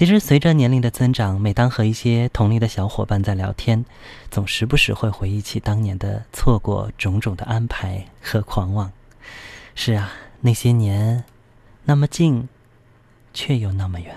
其实，随着年龄的增长，每当和一些同龄的小伙伴在聊天，总时不时会回忆起当年的错过、种种的安排和狂妄。是啊，那些年，那么近，却又那么远。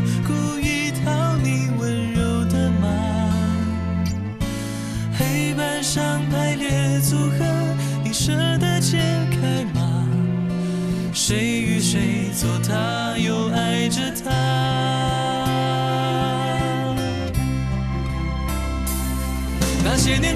做他，又爱着他？那些年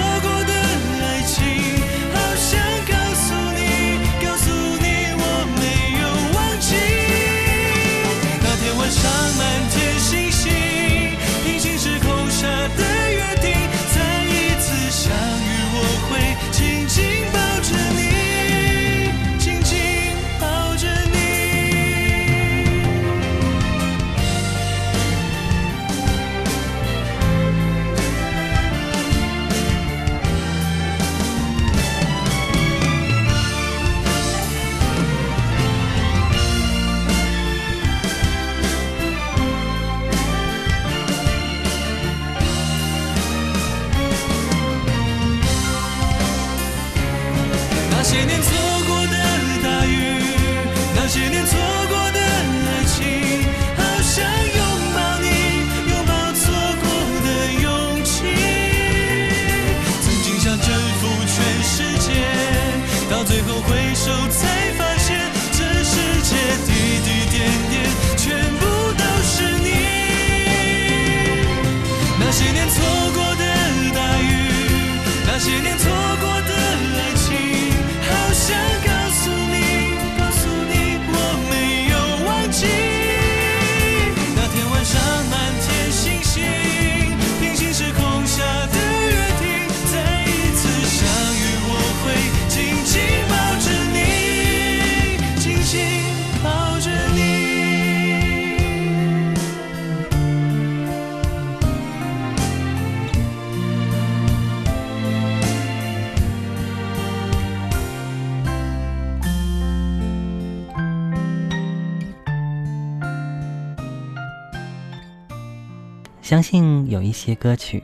相信有一些歌曲，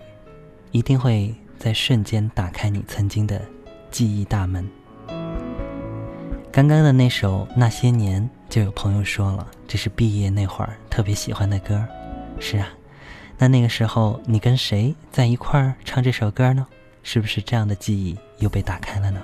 一定会在瞬间打开你曾经的记忆大门。刚刚的那首《那些年》，就有朋友说了，这是毕业那会儿特别喜欢的歌。是啊，那那个时候你跟谁在一块儿唱这首歌呢？是不是这样的记忆又被打开了呢？